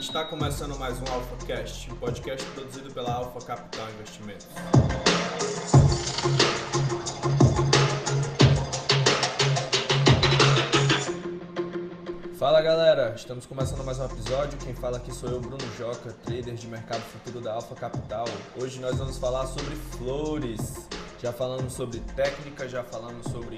Está começando mais um AlphaCast, um podcast produzido pela Alpha Capital Investimentos. Fala galera, estamos começando mais um episódio. Quem fala aqui sou eu, Bruno Joca, trader de mercado futuro da Alpha Capital. Hoje nós vamos falar sobre flores. Já falamos sobre técnica, já falamos sobre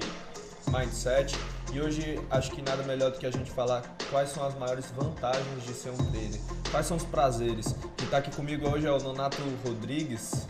mindset e hoje acho que nada melhor do que a gente falar quais são as maiores vantagens de ser um trader, quais são os prazeres. Quem está aqui comigo hoje é o Nonato Rodrigues.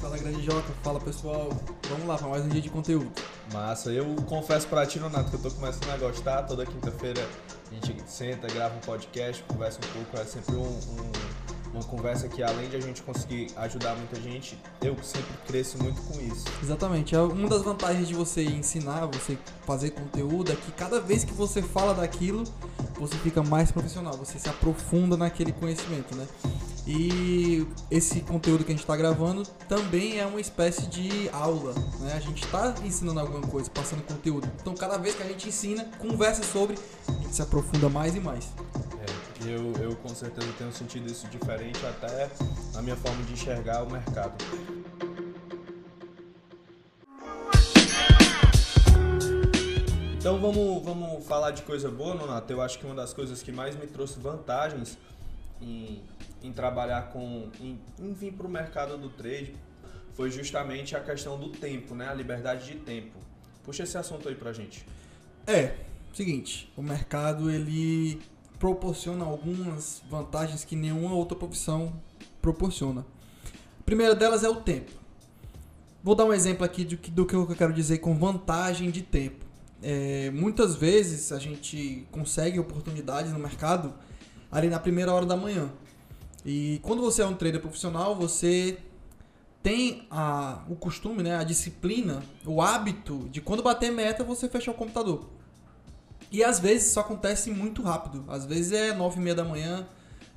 Fala grande Joca, fala pessoal, vamos lá para mais um dia de conteúdo. Massa, eu confesso pra ti, Nonato, que eu tô começando a gostar. Toda quinta-feira a gente senta, grava um podcast, conversa um pouco, é sempre um, um, uma conversa que além de a gente conseguir ajudar muita gente, eu sempre cresço muito com isso. Exatamente, é uma das vantagens de você ensinar, você fazer conteúdo é que cada vez que você fala daquilo, você fica mais profissional, você se aprofunda naquele conhecimento, né? E esse conteúdo que a gente está gravando também é uma espécie de aula, né? A gente está ensinando alguma coisa, passando conteúdo. Então, cada vez que a gente ensina, conversa sobre, a gente se aprofunda mais e mais. É, eu, eu com certeza tenho sentido isso diferente até na minha forma de enxergar o mercado. Então vamos, vamos falar de coisa boa, Nonato. Eu acho que uma das coisas que mais me trouxe vantagens em, em trabalhar com. em, em vir para o mercado do trade foi justamente a questão do tempo, né? A liberdade de tempo. Puxa esse assunto aí pra gente. É, seguinte, o mercado ele proporciona algumas vantagens que nenhuma outra profissão proporciona. A primeira delas é o tempo. Vou dar um exemplo aqui do que, do que eu quero dizer com vantagem de tempo. É, muitas vezes a gente consegue oportunidades no mercado ali na primeira hora da manhã. E quando você é um trader profissional, você tem a, o costume, né, a disciplina, o hábito de quando bater meta você fechar o computador. E às vezes isso acontece muito rápido. Às vezes é 9 e meia da manhã,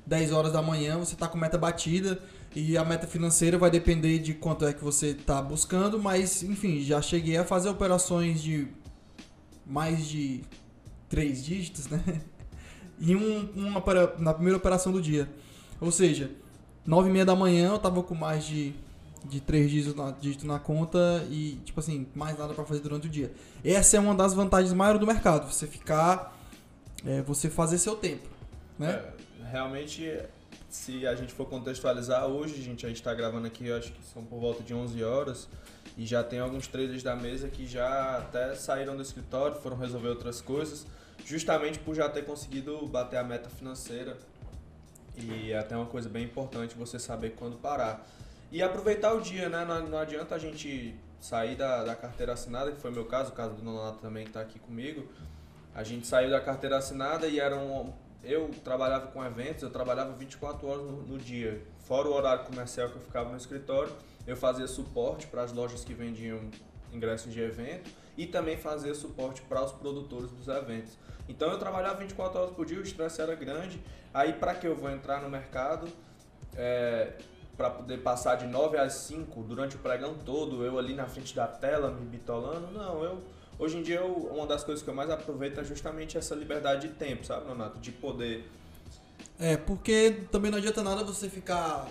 10 horas da manhã, você está com meta batida e a meta financeira vai depender de quanto é que você está buscando, mas enfim, já cheguei a fazer operações de mais de três dígitos, né? E um, uma na primeira operação do dia. Ou seja, nove e meia da manhã eu tava com mais de, de três dígitos na, dígitos na conta e, tipo assim, mais nada para fazer durante o dia. Essa é uma das vantagens maiores do mercado, você ficar, é, você fazer seu tempo, né? É, realmente, se a gente for contextualizar, hoje a gente, a gente tá gravando aqui, acho que são por volta de 11 horas, e já tem alguns traders da mesa que já até saíram do escritório, foram resolver outras coisas, justamente por já ter conseguido bater a meta financeira. E é até uma coisa bem importante você saber quando parar. E aproveitar o dia, né? Não, não adianta a gente sair da, da carteira assinada, que foi meu caso, o caso do Nonato também que está aqui comigo. A gente saiu da carteira assinada e era um, eu trabalhava com eventos, eu trabalhava 24 horas no, no, dia. Fora o horário comercial que eu ficava no escritório, eu fazia suporte para as lojas que vendiam ingressos de evento e também fazia suporte para os produtores dos eventos. Então eu trabalhava 24 horas por dia, o estresse era grande. Aí para que eu vou entrar no mercado, é, para poder passar de 9 às 5 durante o pregão todo, eu ali na frente da tela me bitolando? Não, eu hoje em dia eu, uma das coisas que eu mais aproveito é justamente essa liberdade de tempo, sabe, Leonardo? De poder. É, porque também não adianta nada você ficar.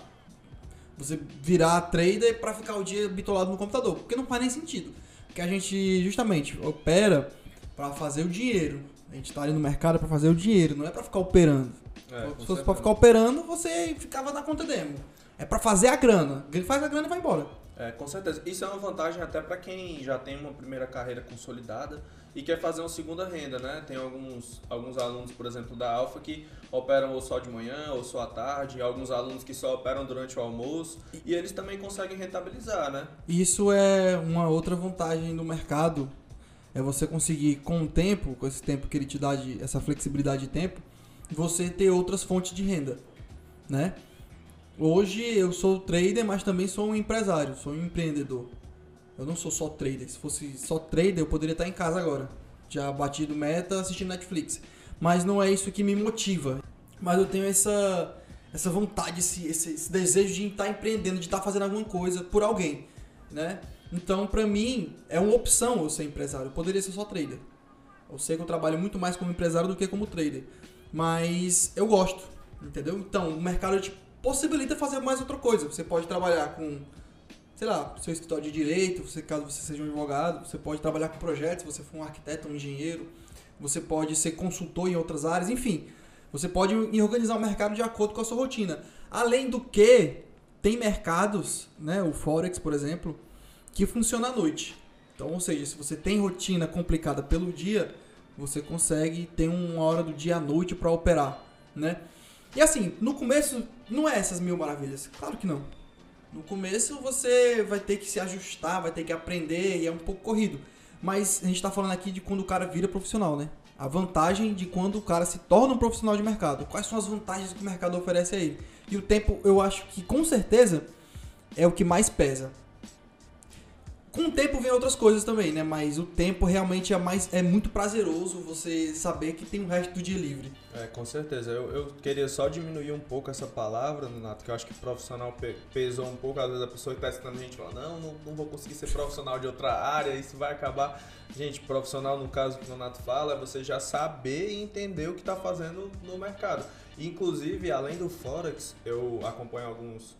Você virar trader para ficar o dia bitolado no computador, porque não faz nem sentido. Porque a gente justamente opera para fazer o dinheiro. A gente tá ali no mercado para fazer o dinheiro, não é para ficar operando. É, Se fosse pra ficar operando, você ficava na conta demo. É para fazer a grana. Ele faz a grana e vai embora. É, com certeza. Isso é uma vantagem até para quem já tem uma primeira carreira consolidada e quer fazer uma segunda renda, né? Tem alguns, alguns alunos, por exemplo, da Alfa que operam ou só de manhã ou só à tarde, alguns alunos que só operam durante o almoço e eles também conseguem rentabilizar, né? Isso é uma outra vantagem do mercado é você conseguir com o tempo, com esse tempo que ele te dá de essa flexibilidade de tempo, você ter outras fontes de renda, né? Hoje eu sou trader, mas também sou um empresário, sou um empreendedor. Eu não sou só trader. Se fosse só trader, eu poderia estar em casa agora, já batido meta, assistindo Netflix. Mas não é isso que me motiva. Mas eu tenho essa essa vontade, esse, esse, esse desejo de estar empreendendo, de estar fazendo alguma coisa por alguém, né? Então, para mim, é uma opção eu ser empresário. Eu poderia ser só trader. Eu sei que eu trabalho muito mais como empresário do que como trader. Mas eu gosto, entendeu? Então, o mercado te possibilita fazer mais outra coisa. Você pode trabalhar com, sei lá, seu escritório de direito, você, caso você seja um advogado, você pode trabalhar com projetos, se você for um arquiteto, um engenheiro, você pode ser consultor em outras áreas, enfim. Você pode organizar o mercado de acordo com a sua rotina. Além do que, tem mercados, né, o Forex, por exemplo, que funciona à noite. Então, ou seja, se você tem rotina complicada pelo dia, você consegue ter uma hora do dia à noite para operar, né? E assim, no começo não é essas mil maravilhas, claro que não. No começo você vai ter que se ajustar, vai ter que aprender e é um pouco corrido. Mas a gente está falando aqui de quando o cara vira profissional, né? A vantagem de quando o cara se torna um profissional de mercado. Quais são as vantagens que o mercado oferece a ele? E o tempo, eu acho que com certeza é o que mais pesa. Com o tempo vem outras coisas também, né? Mas o tempo realmente é mais é muito prazeroso você saber que tem o resto do dia livre. É, com certeza. Eu, eu queria só diminuir um pouco essa palavra, Nato, que eu acho que profissional pe pesou um pouco. Às vezes a pessoa que está escutando a gente fala, não, não, não vou conseguir ser profissional de outra área, isso vai acabar. Gente, profissional, no caso que o Nonato fala, é você já saber e entender o que está fazendo no mercado. Inclusive, além do Forex, eu acompanho alguns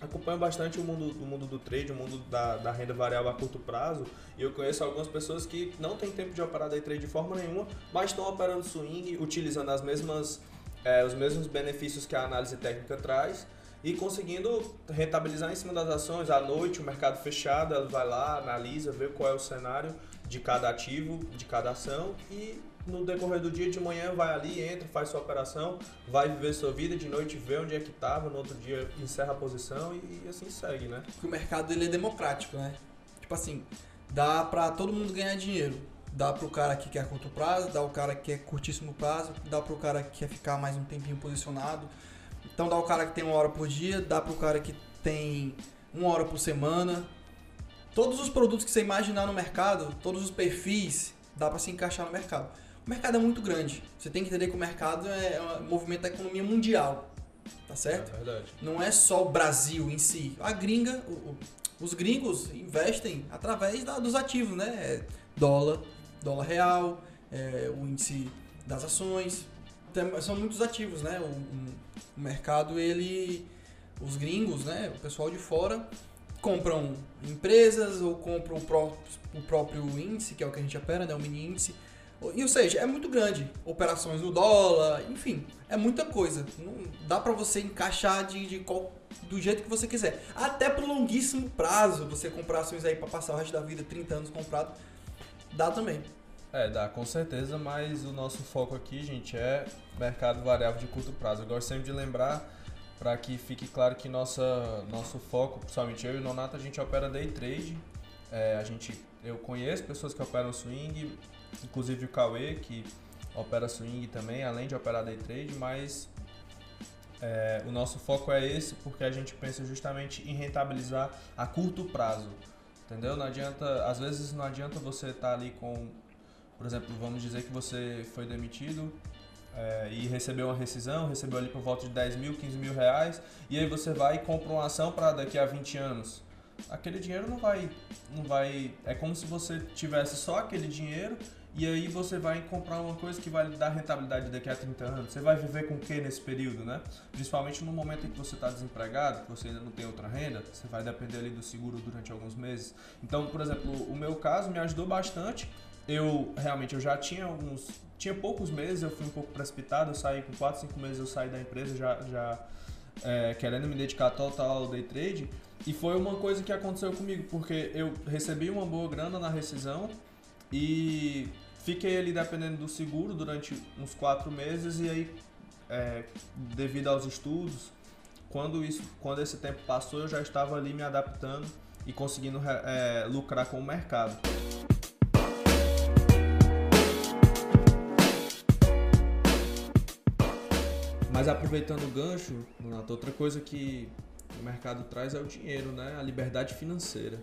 acompanho bastante o mundo, o mundo do trade, o mundo da, da renda variável a curto prazo, e eu conheço algumas pessoas que não têm tempo de operar day trade de forma nenhuma, mas estão operando swing, utilizando as mesmas, é, os mesmos benefícios que a análise técnica traz, e conseguindo rentabilizar em cima das ações. À noite, o mercado fechado, ela vai lá, analisa, vê qual é o cenário de cada ativo, de cada ação, e no decorrer do dia, de manhã vai ali, entra, faz sua operação, vai viver sua vida, de noite vê onde é que estava, no outro dia encerra a posição e, e, assim segue, né? Porque o mercado ele é democrático, né? Tipo assim, dá pra todo mundo ganhar dinheiro. Dá pro cara que quer curto prazo, dá o cara que quer curtíssimo prazo, dá pro cara que quer ficar mais um tempinho posicionado. Então dá o cara que tem uma hora por dia, dá pro cara que tem uma hora por semana. Todos os produtos que você imaginar no mercado, todos os perfis, dá para se encaixar no mercado. O mercado é muito grande. Você tem que entender que o mercado é um movimento da economia mundial. Tá certo? É verdade. Não é só o Brasil em si. A gringa, o, o, os gringos investem através da, dos ativos, né? É dólar, dólar real, é, o índice das ações. Tem, são muitos ativos, né? O, o mercado, ele. Os gringos, né? O pessoal de fora compram empresas ou compram o, pró o próprio índice, que é o que a gente opera, né? O mini índice e, ou seja, é muito grande. Operações no dólar, enfim, é muita coisa. Não dá para você encaixar de, de qual, do jeito que você quiser. Até pro longuíssimo prazo, você comprar ações aí para passar o resto da vida, 30 anos comprado, dá também. É, dá com certeza, mas o nosso foco aqui, gente, é mercado variável de curto prazo. Eu gosto sempre de lembrar para que fique claro que nossa, nosso foco, principalmente eu e o Nonato, a gente opera day trade. É, a gente, eu conheço pessoas que operam swing, inclusive o Cauê, que opera swing também, além de operar day trade, mas é, o nosso foco é esse porque a gente pensa justamente em rentabilizar a curto prazo, entendeu? Não adianta, às vezes não adianta você estar tá ali com, por exemplo, vamos dizer que você foi demitido é, e recebeu uma rescisão, recebeu ali por volta de 10 mil, 15 mil reais, e aí você vai e compra uma ação para daqui a 20 anos. Aquele dinheiro não vai, não vai. É como se você tivesse só aquele dinheiro e aí você vai comprar uma coisa que vai dar rentabilidade daqui a 30 anos. Você vai viver com o que nesse período, né? Principalmente no momento em que você está desempregado, que você ainda não tem outra renda, você vai depender ali do seguro durante alguns meses. Então, por exemplo, o meu caso me ajudou bastante. Eu realmente eu já tinha alguns, tinha poucos meses, eu fui um pouco precipitado, eu saí com 4, 5 meses eu saí da empresa já, já é, querendo me dedicar total ao day trade. E foi uma coisa que aconteceu comigo, porque eu recebi uma boa grana na rescisão e Fiquei ali dependendo do seguro durante uns quatro meses e aí, é, devido aos estudos, quando, isso, quando esse tempo passou, eu já estava ali me adaptando e conseguindo é, lucrar com o mercado. Mas aproveitando o gancho, outra coisa que o mercado traz é o dinheiro, né? A liberdade financeira.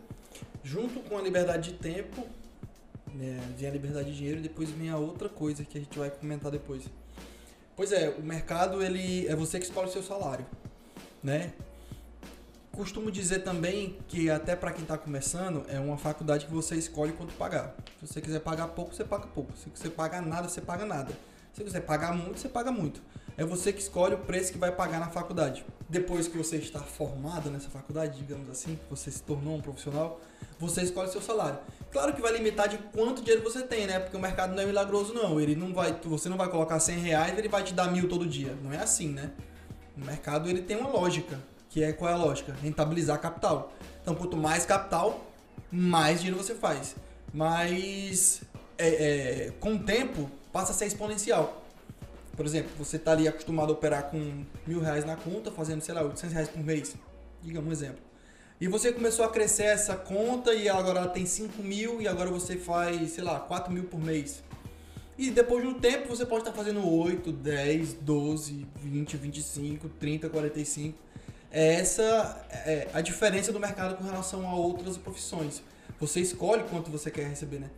Junto com a liberdade de tempo, né? Vem a liberdade de dinheiro e depois vem a outra coisa que a gente vai comentar depois. Pois é, o mercado ele é você que escolhe o seu salário, né? costumo dizer também que até para quem está começando, é uma faculdade que você escolhe quanto pagar. Se você quiser pagar pouco, você paga pouco. Se você pagar nada, você paga nada. Se você pagar muito, você paga muito. É você que escolhe o preço que vai pagar na faculdade. Depois que você está formado nessa faculdade, digamos assim, que você se tornou um profissional, você escolhe seu salário. Claro que vai limitar de quanto dinheiro você tem, né? Porque o mercado não é milagroso, não. Ele não vai, você não vai colocar 100 reais, ele vai te dar mil todo dia. Não é assim, né? O mercado ele tem uma lógica, que é qual é a lógica? Rentabilizar capital. Então, quanto mais capital, mais dinheiro você faz. Mas é, é, com o tempo passa a ser exponencial. Por exemplo, você está ali acostumado a operar com mil reais na conta, fazendo, sei lá, 800 reais por mês. Digamos um exemplo. E você começou a crescer essa conta e agora ela tem 5 mil e agora você faz, sei lá, 4 mil por mês. E depois de um tempo você pode estar fazendo 8, 10, 12, 20, 25, 30, 45. Essa é a diferença do mercado com relação a outras profissões. Você escolhe quanto você quer receber, né?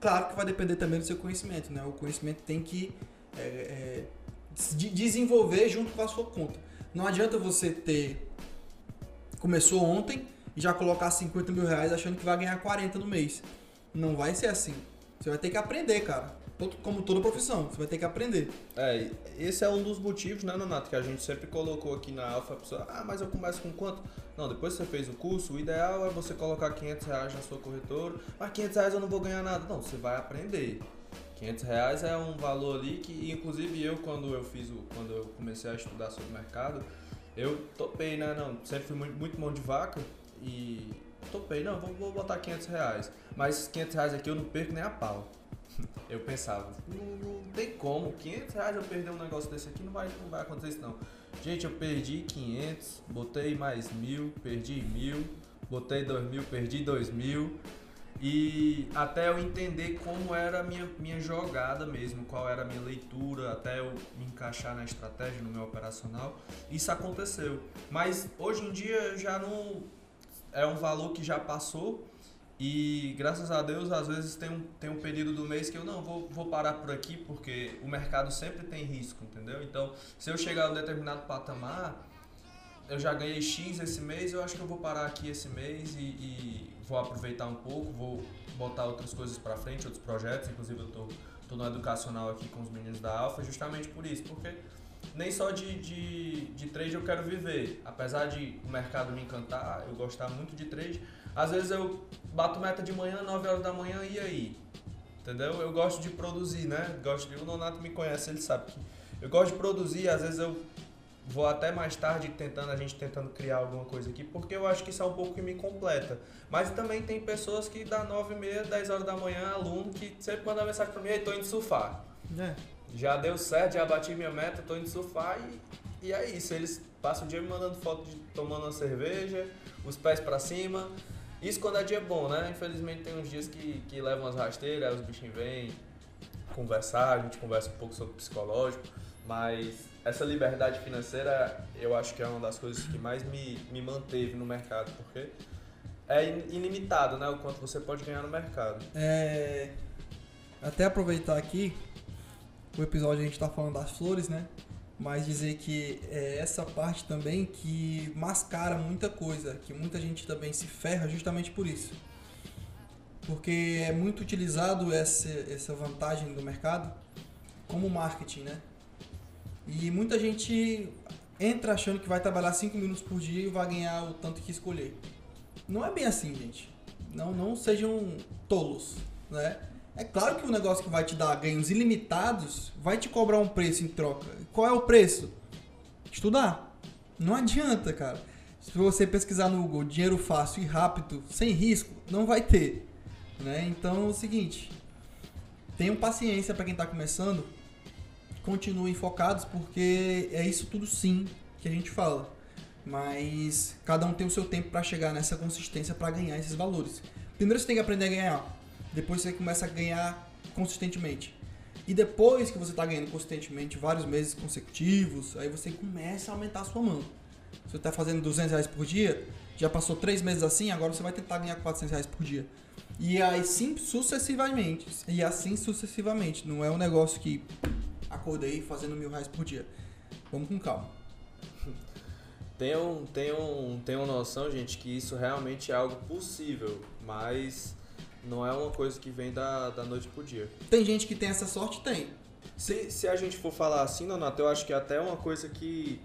Claro que vai depender também do seu conhecimento, né? O conhecimento tem que é, é, desenvolver junto com a sua conta. Não adianta você ter. Começou ontem e já colocar 50 mil reais achando que vai ganhar 40 no mês. Não vai ser assim. Você vai ter que aprender, cara. Como toda profissão, você vai ter que aprender. É, esse é um dos motivos, né, Nonato, que a gente sempre colocou aqui na Alfa. Pessoa, ah, mas eu começo com quanto? Não, depois que você fez o curso, o ideal é você colocar 500 reais na sua corretora. Mas 500 reais eu não vou ganhar nada. Não, você vai aprender. 500 reais é um valor ali que, inclusive, eu, quando eu fiz o, quando eu comecei a estudar sobre mercado, eu topei, né? Não, sempre fui muito, muito mão de vaca e topei, não, vou, vou botar 500 reais. Mas 500 reais aqui eu não perco nem a pau. Eu pensava, não, não, tem como, 500 reais eu perder um negócio desse aqui, não vai, não vai acontecer isso não. Gente, eu perdi 500, botei mais mil, perdi mil, botei dois mil, perdi dois mil. E até eu entender como era a minha, minha jogada mesmo, qual era a minha leitura, até eu me encaixar na estratégia, no meu operacional, isso aconteceu. Mas hoje em dia já não. É um valor que já passou e graças a Deus, às vezes tem um, tem um período do mês que eu não vou, vou parar por aqui porque o mercado sempre tem risco, entendeu? Então, se eu chegar a um determinado patamar, eu já ganhei X esse mês, eu acho que eu vou parar aqui esse mês e, e vou aproveitar um pouco, vou botar outras coisas para frente, outros projetos. Inclusive, eu tô, tô no educacional aqui com os meninos da Alfa, justamente por isso, porque nem só de, de, de trade eu quero viver. Apesar de o mercado me encantar, eu gostar muito de trade, às vezes eu bato meta de manhã, 9 horas da manhã, e aí? Entendeu? Eu gosto de produzir, né? Gosto de, o Nonato me conhece, ele sabe que eu gosto de produzir, às vezes eu vou até mais tarde tentando, a gente tentando criar alguma coisa aqui, porque eu acho que isso é um pouco que me completa. Mas também tem pessoas que dá 9 e meia, 10 horas da manhã, aluno, que sempre manda mensagem pra mim, ei, tô indo surfar. É. Já deu certo, já bati minha meta, tô indo surfar e, e é isso. Eles passam o dia me mandando foto de tomando uma cerveja, os pés para cima. Isso quando é dia bom, né? Infelizmente tem uns dias que, que levam as rasteiras, aí os bichinhos vêm conversar, a gente conversa um pouco sobre psicológico, mas essa liberdade financeira eu acho que é uma das coisas que mais me, me manteve no mercado, porque é ilimitado, né? O quanto você pode ganhar no mercado. É. Até aproveitar aqui, o episódio a gente está falando das flores, né? Mas dizer que é essa parte também que mascara muita coisa, que muita gente também se ferra justamente por isso. Porque é muito utilizado essa, essa vantagem do mercado como marketing, né? E muita gente entra achando que vai trabalhar 5 minutos por dia e vai ganhar o tanto que escolher. Não é bem assim, gente. Não, não sejam tolos, né? É claro que o negócio que vai te dar ganhos ilimitados vai te cobrar um preço em troca. Qual é o preço? Estudar. Não adianta, cara. Se você pesquisar no Google dinheiro fácil e rápido, sem risco, não vai ter. Né? Então é o seguinte: tenham paciência para quem está começando continuem focados, porque é isso tudo sim que a gente fala. Mas cada um tem o seu tempo para chegar nessa consistência para ganhar esses valores. Primeiro você tem que aprender a ganhar, depois você começa a ganhar consistentemente. E depois que você está ganhando consistentemente vários meses consecutivos, aí você começa a aumentar a sua mão. Você está fazendo 200 reais por dia, já passou três meses assim, agora você vai tentar ganhar 400 reais por dia. E aí sim sucessivamente. E assim sucessivamente. Não é um negócio que acordei fazendo mil reais por dia. Vamos com calma. Tenham, tenham, tenham noção, gente, que isso realmente é algo possível, mas não é uma coisa que vem da, da noite pro dia. Tem gente que tem essa sorte? Tem. Se, se a gente for falar assim, Donato, eu acho que é até uma coisa que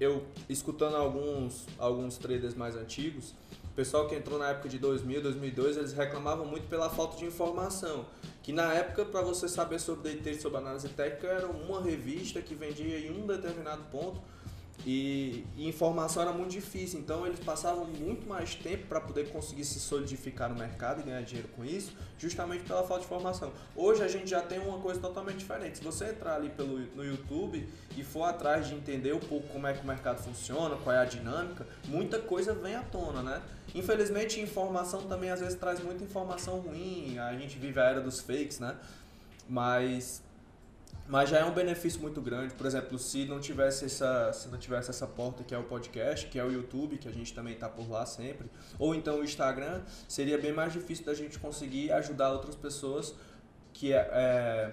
eu, escutando alguns, alguns traders mais antigos, pessoal que entrou na época de 2000, 2002, eles reclamavam muito pela falta de informação. Que na época, para você saber sobre DT, sobre análise técnica, era uma revista que vendia em um determinado ponto e, e, informação era muito difícil, então eles passavam muito mais tempo para poder conseguir se solidificar no mercado e ganhar dinheiro com isso, justamente pela falta de informação. Hoje a gente já tem uma coisa totalmente diferente. Se você entrar ali pelo, no YouTube e for atrás de entender um pouco como é que o mercado funciona, qual é a dinâmica, muita coisa vem à tona, né? Infelizmente, informação também às vezes traz muita informação ruim, a gente vive a era dos fakes, né? Mas mas já é um benefício muito grande. Por exemplo, se não tivesse essa, se não tivesse essa porta que é o podcast, que é o YouTube, que a gente também está por lá sempre, ou então o Instagram, seria bem mais difícil da gente conseguir ajudar outras pessoas que é, é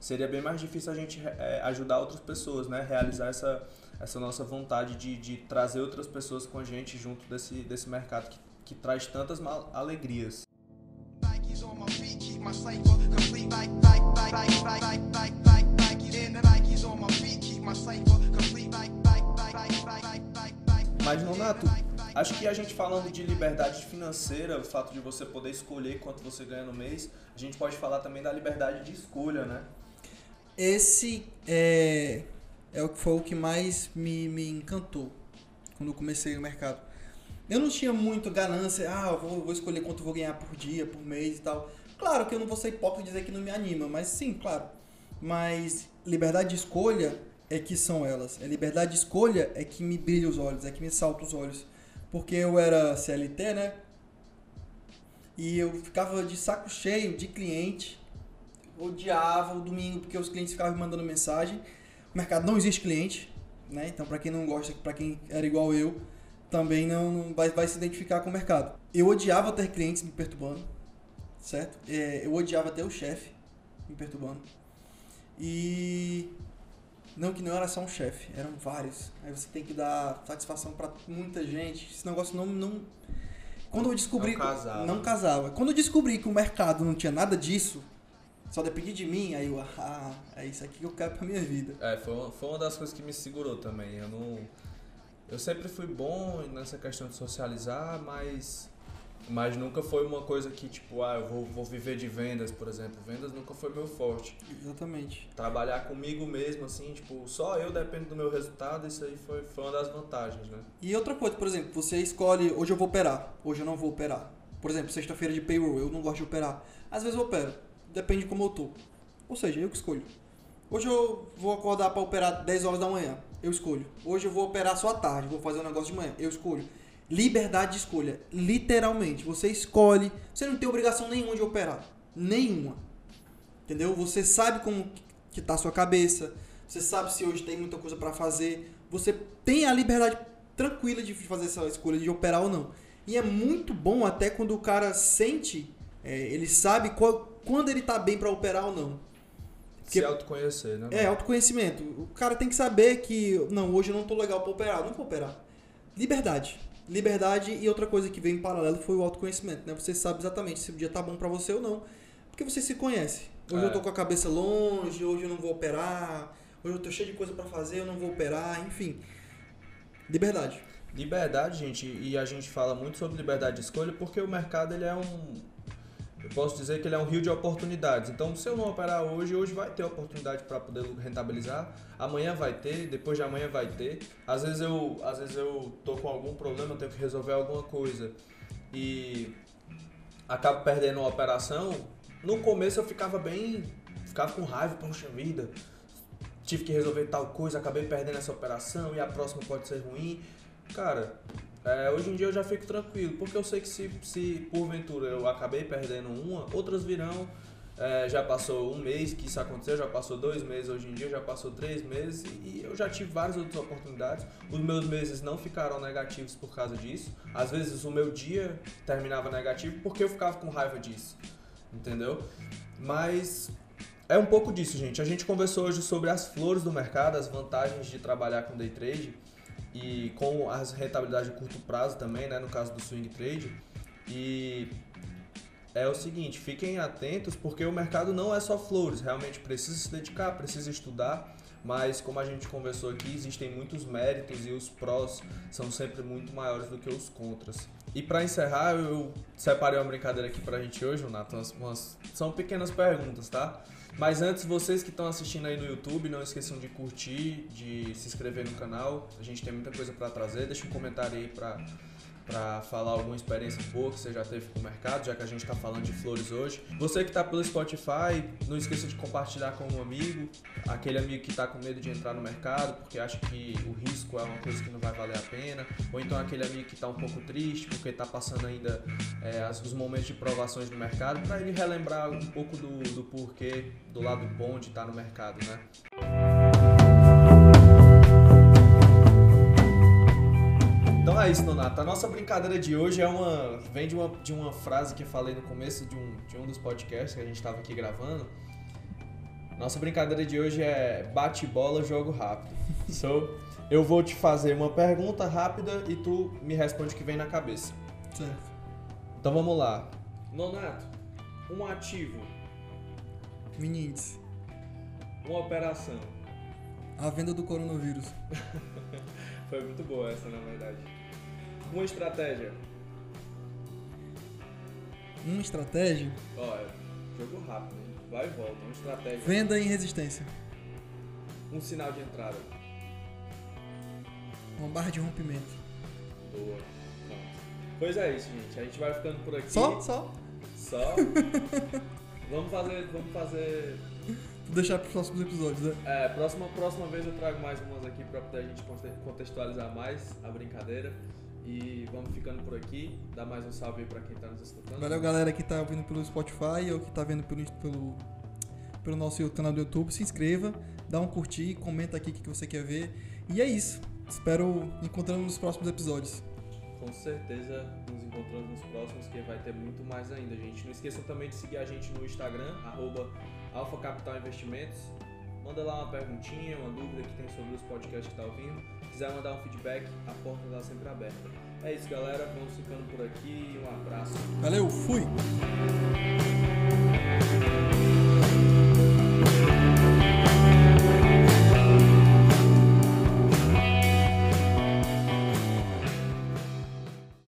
seria bem mais difícil a gente é, ajudar outras pessoas, né? Realizar essa, essa nossa vontade de, de trazer outras pessoas com a gente junto desse, desse mercado que, que traz tantas alegrias. Mas, Nonato, acho que a gente falando de liberdade financeira, o fato de você poder escolher quanto você ganha no mês, a gente pode falar também da liberdade de escolha, né? Esse é, é o que foi o que mais me, me encantou quando eu comecei no mercado. Eu não tinha muito ganância, ah, vou, vou escolher quanto vou ganhar por dia, por mês e tal. Claro que eu não vou ser hipócrita e dizer que não me anima, mas sim, claro. Mas liberdade de escolha é que são elas. A liberdade de escolha é que me brilha os olhos, é que me salta os olhos. Porque eu era CLT, né? E eu ficava de saco cheio de cliente. Odiava o domingo porque os clientes ficavam me mandando mensagem. O mercado não existe cliente, né? Então, para quem não gosta, para quem era igual eu, também não vai, vai se identificar com o mercado. Eu odiava ter clientes me perturbando, certo? É, eu odiava ter o chefe me perturbando. E não que não era só um chefe, eram vários. Aí você tem que dar satisfação para muita gente. Esse negócio não não quando eu descobri não casava. não casava. Quando eu descobri que o mercado não tinha nada disso, só dependia de mim, aí eu, ah, é isso aqui que eu quero pra minha vida. É, foi uma, foi uma das coisas que me segurou também. Eu não eu sempre fui bom nessa questão de socializar, mas mas nunca foi uma coisa que, tipo, ah, eu vou, vou viver de vendas, por exemplo. Vendas nunca foi meu forte. Exatamente. Trabalhar comigo mesmo, assim, tipo, só eu dependo do meu resultado, isso aí foi, foi uma das vantagens, né? E outra coisa, por exemplo, você escolhe, hoje eu vou operar, hoje eu não vou operar. Por exemplo, sexta-feira de payroll, eu não gosto de operar. Às vezes eu opero, depende de como eu tô. Ou seja, eu que escolho. Hoje eu vou acordar para operar 10 horas da manhã, eu escolho. Hoje eu vou operar só à tarde, vou fazer um negócio de manhã, eu escolho liberdade de escolha. Literalmente. Você escolhe. Você não tem obrigação nenhuma de operar. Nenhuma. Entendeu? Você sabe como que tá a sua cabeça. Você sabe se hoje tem muita coisa para fazer. Você tem a liberdade tranquila de fazer essa escolha de operar ou não. E é muito bom até quando o cara sente, é, ele sabe qual, quando ele tá bem para operar ou não. Porque, se autoconhecer, né? É, autoconhecimento. O cara tem que saber que, não, hoje eu não tô legal para operar, não vou operar. Liberdade liberdade e outra coisa que veio em paralelo foi o autoconhecimento, né? Você sabe exatamente se o dia tá bom para você ou não, porque você se conhece. Hoje é. eu tô com a cabeça longe, hoje eu não vou operar, hoje eu tô cheio de coisa para fazer, eu não vou operar, enfim. Liberdade. Liberdade, gente, e a gente fala muito sobre liberdade de escolha porque o mercado ele é um eu posso dizer que ele é um rio de oportunidades. Então, se eu não operar hoje, hoje vai ter oportunidade para poder rentabilizar. Amanhã vai ter, depois de amanhã vai ter. Às vezes eu, às vezes eu tô com algum problema, tenho que resolver alguma coisa e acabo perdendo uma operação. No começo eu ficava bem, ficava com raiva, poxa vida, tive que resolver tal coisa, acabei perdendo essa operação e a próxima pode ser ruim. Cara, é, hoje em dia eu já fico tranquilo, porque eu sei que se, se porventura eu acabei perdendo uma, outras virão. É, já passou um mês que isso aconteceu, já passou dois meses, hoje em dia já passou três meses e eu já tive várias outras oportunidades. Os meus meses não ficaram negativos por causa disso. Às vezes o meu dia terminava negativo porque eu ficava com raiva disso, entendeu? Mas é um pouco disso, gente. A gente conversou hoje sobre as flores do mercado, as vantagens de trabalhar com day trade. E com as rentabilidades de curto prazo também, né, no caso do swing trade. E é o seguinte, fiquem atentos porque o mercado não é só flores, realmente precisa se dedicar, precisa estudar, mas como a gente conversou aqui, existem muitos méritos e os prós são sempre muito maiores do que os contras. E para encerrar, eu separei uma brincadeira aqui pra gente hoje, Nato, umas, são pequenas perguntas, tá? Mas antes, vocês que estão assistindo aí no YouTube, não esqueçam de curtir, de se inscrever no canal. A gente tem muita coisa para trazer. Deixa um comentário aí para para falar alguma experiência boa que você já teve com o mercado, já que a gente está falando de flores hoje. Você que está pelo Spotify, não esqueça de compartilhar com um amigo, aquele amigo que está com medo de entrar no mercado porque acha que o risco é uma coisa que não vai valer a pena, ou então aquele amigo que está um pouco triste porque está passando ainda é, os momentos de provações no mercado, para ele relembrar um pouco do, do porquê, do lado bom de estar tá no mercado, né? Isso, Nonato. A nossa brincadeira de hoje é uma. vem de uma, de uma frase que eu falei no começo de um, de um dos podcasts que a gente estava aqui gravando. Nossa brincadeira de hoje é bate bola, jogo rápido. So, eu vou te fazer uma pergunta rápida e tu me responde o que vem na cabeça. Certo. Então vamos lá. Nonato, um ativo, índice. uma operação. A venda do coronavírus. Foi muito boa essa, na verdade. Uma estratégia. Uma estratégia. Olha, jogo rápido, hein? vai e volta. Uma estratégia. Venda em resistência. Um sinal de entrada. Uma barra de rompimento. Boa. Pronto. Pois é isso, gente. A gente vai ficando por aqui. Só? Só? Só. vamos fazer. Vamos fazer. Vou deixar para os próximos episódios, né? É, próxima, próxima vez eu trago mais umas aqui pra poder a gente conte- contextualizar mais a brincadeira. E vamos ficando por aqui. Dá mais um salve aí pra quem tá nos escutando. Valeu, galera que tá ouvindo pelo Spotify ou que tá vendo pelo, pelo, pelo nosso canal do YouTube. Se inscreva, dá um curtir, comenta aqui o que você quer ver. E é isso. Espero encontrando nos próximos episódios. Com certeza nos encontramos nos próximos, que vai ter muito mais ainda, gente. Não esqueçam também de seguir a gente no Instagram, arroba Alfa Capital Investimentos. Manda lá uma perguntinha, uma dúvida que tem sobre os podcasts que tá ouvindo. Se quiser mandar um feedback, a porta está sempre aberta. É isso, galera. Vamos ficando por aqui. Um abraço. Valeu, fui!